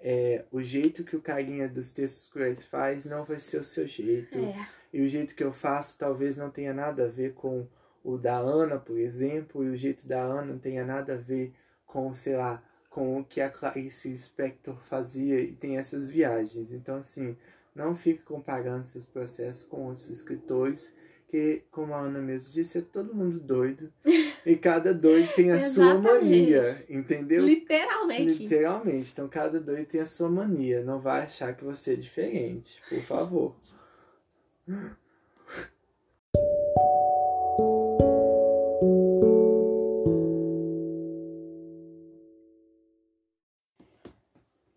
é, o jeito que o carinha dos textos cruéis faz não vai ser o seu jeito.
É.
E o jeito que eu faço talvez não tenha nada a ver com o da Ana, por exemplo, e o jeito da Ana não tenha nada a ver com, sei lá, com o que a Clarice Spector fazia e tem essas viagens. Então, assim, não fique comparando seus processos com outros escritores, que, como a Ana mesmo disse, é todo mundo doido. e cada doido tem a sua mania, entendeu?
Literalmente.
Literalmente. Então, cada doido tem a sua mania. Não vai achar que você é diferente, por favor.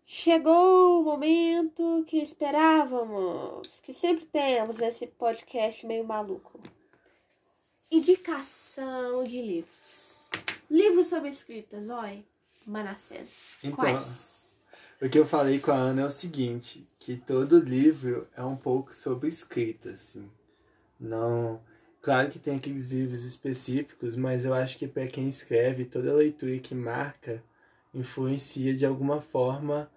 Chegou o momento que esperávamos, que sempre temos esse podcast meio maluco. Indicação de livros. Livros sobre escritas, oi, Manassés.
Então,
Quais?
O que eu falei com a Ana é o seguinte, que todo livro é um pouco sobre escrita, assim. Não, claro que tem aqueles livros específicos, mas eu acho que para quem escreve, toda leitura que marca influencia de alguma forma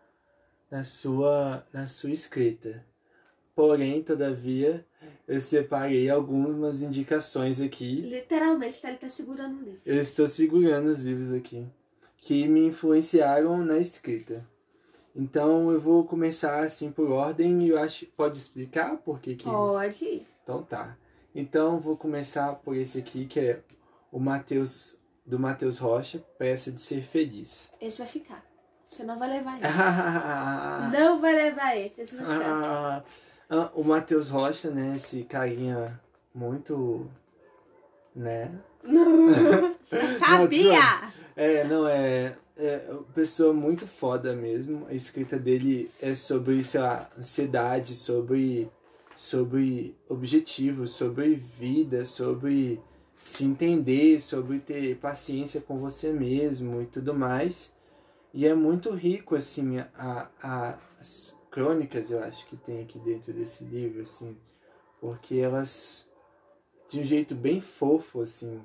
na sua na sua escrita. Porém, todavia, eu separei algumas indicações aqui.
Literalmente, ele tá segurando o livro.
Eu estou segurando os livros aqui que me influenciaram na escrita. Então eu vou começar assim por ordem e eu acho pode explicar por que que
Pode.
Então tá. Então vou começar por esse aqui que é o Mateus do Mateus Rocha, Peça de Ser Feliz.
Esse vai ficar. Você não vai levar esse. não vai levar esse. Esse vai ficar.
Ah, ah, o Mateus Rocha, né, esse carinha muito né?
Eu sabia!
É, não, é, é uma pessoa muito foda mesmo. A escrita dele é sobre, sei lá, ansiedade, sobre, sobre objetivos, sobre vida, sobre se entender, sobre ter paciência com você mesmo e tudo mais. E é muito rico, assim, a, a, as crônicas, eu acho que tem aqui dentro desse livro, assim, porque elas, de um jeito bem fofo, assim,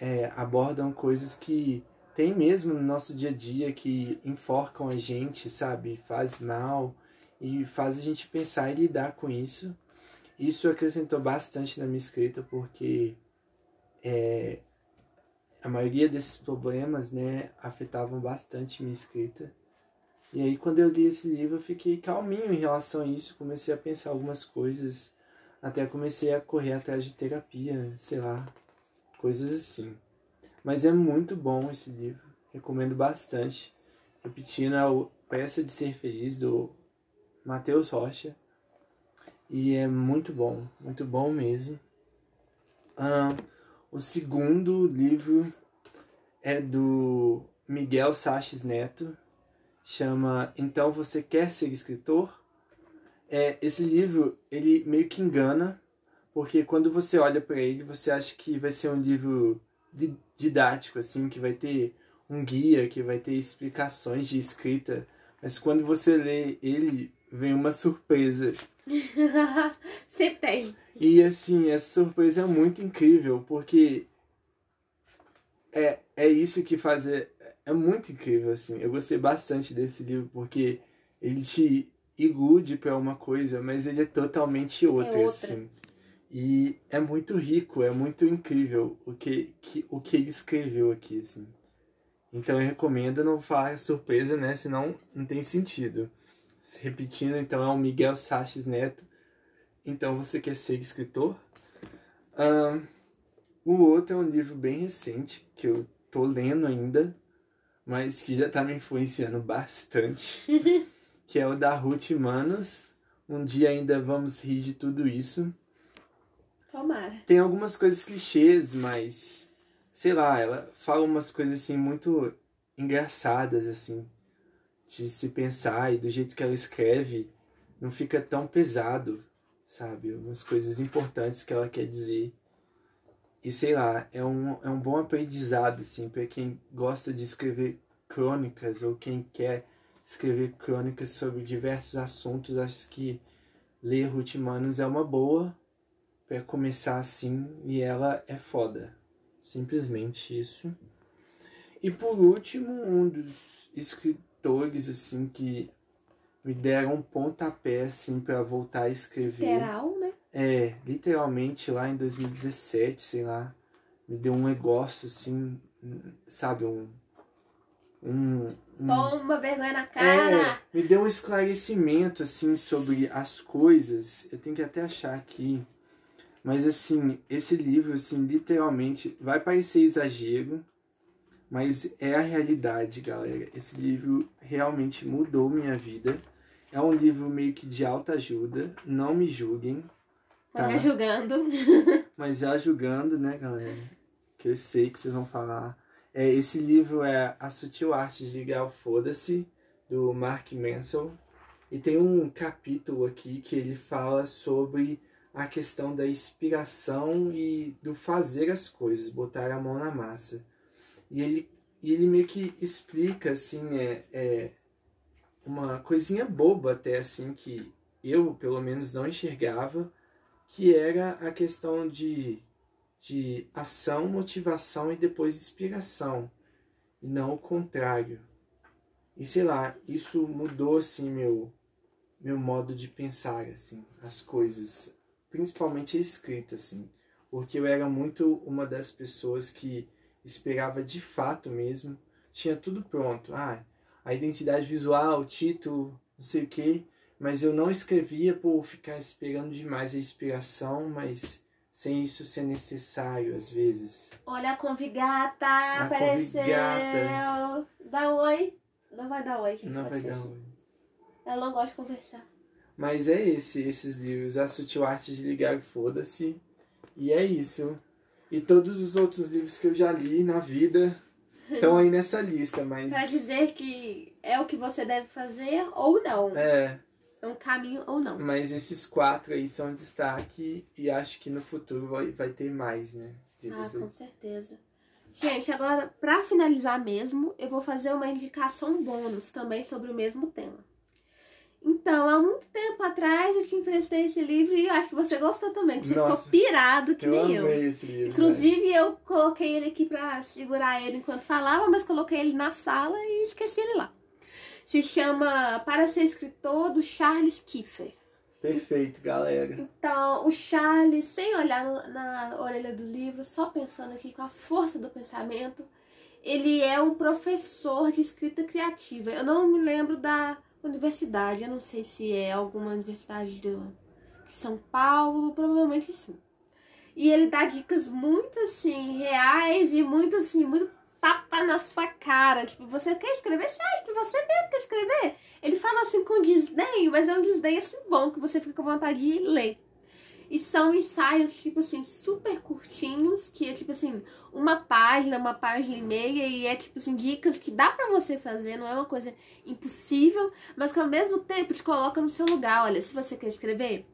é, abordam coisas que tem mesmo no nosso dia a dia que enforcam a gente, sabe? Faz mal e faz a gente pensar e lidar com isso. Isso acrescentou bastante na minha escrita porque é, a maioria desses problemas, né, afetavam bastante minha escrita. E aí quando eu li esse livro eu fiquei calminho em relação a isso, comecei a pensar algumas coisas, até comecei a correr atrás de terapia, sei lá, coisas assim. Mas é muito bom esse livro, recomendo bastante. Repetindo, é o Peça de Ser Feliz, do Matheus Rocha. E é muito bom, muito bom mesmo. Ah, o segundo livro é do Miguel Saches Neto, chama Então Você Quer Ser Escritor? É, esse livro, ele meio que engana, porque quando você olha para ele, você acha que vai ser um livro didático, assim, que vai ter um guia, que vai ter explicações de escrita, mas quando você lê ele, vem uma surpresa.
Sempre tem.
E assim, essa surpresa é muito incrível, porque é, é isso que faz. É, é muito incrível, assim. Eu gostei bastante desse livro, porque ele te ilude para uma coisa, mas ele é totalmente outra,
é outra.
assim. E é muito rico, é muito incrível o que, que, o que ele escreveu aqui, assim. Então eu recomendo não falar surpresa, né? Senão não tem sentido. Repetindo, então é o Miguel Saches Neto. Então você quer ser escritor? O outro é um livro bem recente, que eu tô lendo ainda, mas que já tá me influenciando bastante, que é o da Ruth Manos. Um dia ainda vamos rir de tudo isso.
Tomara.
Tem algumas coisas clichês, mas sei lá, ela fala umas coisas assim muito engraçadas assim de se pensar e do jeito que ela escreve não fica tão pesado, sabe? Umas coisas importantes que ela quer dizer. E sei lá, é um, é um bom aprendizado, assim, para quem gosta de escrever crônicas ou quem quer escrever crônicas sobre diversos assuntos. Acho que ler Ruth Manos é uma boa para começar assim e ela é foda. Simplesmente isso. E por último, um dos escritores assim que me deram um pontapé assim para voltar a escrever.
Literal, né?
É, literalmente lá em 2017, sei lá, me deu um negócio assim, sabe, um um, um
Toma vergonha na cara.
é, me deu um esclarecimento assim sobre as coisas. Eu tenho que até achar aqui. Mas assim, esse livro assim, literalmente vai parecer exagero, mas é a realidade, galera. Esse livro realmente mudou minha vida. É um livro meio que de alta ajuda, não me julguem,
Mas
Tá.
já julgando.
mas já julgando, né, galera? Que eu sei que vocês vão falar. É, esse livro é A Sutil Arte de Ligar o Foda-se, do Mark Mansell. E tem um capítulo aqui que ele fala sobre a questão da inspiração e do fazer as coisas, botar a mão na massa. E ele, e ele meio que explica, assim, é, é uma coisinha boba até, assim, que eu, pelo menos, não enxergava, que era a questão de, de ação, motivação e depois inspiração, e não o contrário. E sei lá, isso mudou assim meu meu modo de pensar assim, as coisas, principalmente a escrita assim, porque eu era muito uma das pessoas que esperava de fato mesmo, tinha tudo pronto, ah, a identidade visual, o título, não sei o que, mas eu não escrevia por ficar esperando demais a inspiração, mas sem isso ser necessário às vezes.
Olha a convigata,
A
apareceu.
convigata.
Dá oi. Não vai dar oi, gente.
Não vai dar
assim.
um.
Ela não gosta de conversar.
Mas é esse, esses livros, A Sutil Arte de Ligar o Foda-se. E é isso. E todos os outros livros que eu já li na vida estão aí nessa lista, mas.
Pra dizer que é o que você deve fazer ou não.
É,
É um caminho ou não.
mas esses quatro aí são destaque e acho que no futuro vai, vai ter mais, né?
Ah, com certeza. Gente, agora, pra finalizar mesmo, eu vou fazer uma indicação bônus também sobre o mesmo tema. Então, há muito tempo atrás eu te emprestei esse livro e eu acho que você gostou também, que você
Nossa,
ficou pirado que
eu
nem
amei
eu.
esse livro. né?
Inclusive, eu coloquei ele aqui pra segurar ele enquanto falava, mas coloquei ele na sala e esqueci ele lá. Se chama Para Ser Escritor, do Charles Kiefer.
né? Perfeito, galera.
Então, o Charles, sem olhar na orelha do livro, só pensando aqui com a força do pensamento, ele é um professor de escrita criativa. Eu não me lembro da universidade, eu não sei se é alguma universidade de São Paulo, provavelmente sim. E ele dá dicas muito assim, reais e muito assim, muito tapa na sua cara. Tipo, você quer escrever? Você acha que você mesmo quer escrever? Ele fala assim com desdém, mas é um desdém assim bom que você fica com vontade de ler. E são ensaios, tipo assim, super curtinhos, que é tipo assim, uma página, uma página e meia, e é tipo assim, dicas que dá pra você fazer, não é uma coisa impossível, mas que ao mesmo tempo te coloca no seu lugar. Olha, se você quer escrever,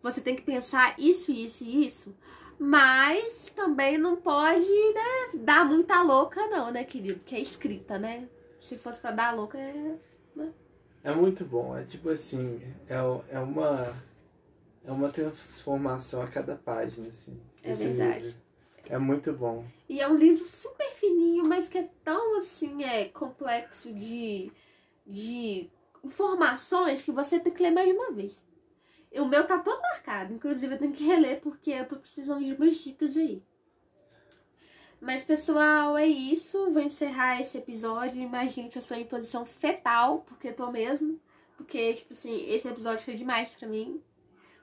você tem que pensar isso, isso e isso. Mas também não pode né, dar muita louca, não, né, querido? Que é escrita, né? Se fosse pra dar louca, é.
É muito bom. É tipo assim, é, é uma. É uma transformação a cada página, assim.
É verdade.
livro. É muito bom.
E é um livro super fininho, mas que é tão assim, é complexo de, de informações que você tem que ler mais de uma vez. E o meu tá todo marcado, inclusive eu tenho que reler porque eu tô precisando de umas dicas aí. Mas pessoal, é isso. Vou encerrar esse episódio. Imagine que eu estou em posição fetal, porque eu tô mesmo. Porque, tipo assim, esse episódio foi demais pra mim.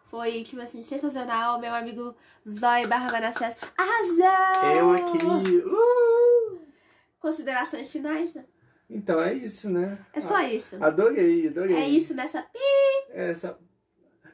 Foi, tipo assim, sensacional. Meu amigo Zói barra Manassés arrasou!
Eu aqui. Uh!
Considerações finais? né?
Então é isso, né?
É só isso.
Adorei, adorei.
É isso nessa pi.
Essa...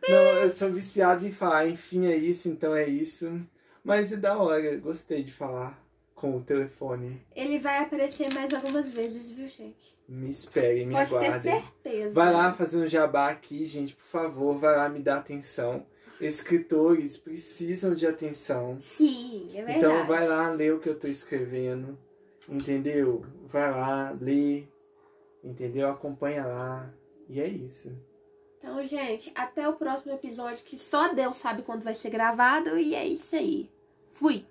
Não, eu sou viciado em falar, enfim, é isso, então é isso. Mas é da hora, gostei de falar com o telefone.
Ele vai aparecer mais algumas vezes, viu, gente?
Me esperem, me
Pode ter certeza.
Vai lá fazer um jabá aqui, gente, por favor, vai lá me dar atenção. Escritores precisam de atenção.
Sim, é verdade.
Então vai lá ler o que eu tô escrevendo, entendeu? Vai lá, lê, entendeu? Acompanha lá. E é isso.
Então, gente, até o próximo episódio, que só Deus sabe quando vai ser gravado. E é isso aí. Fui!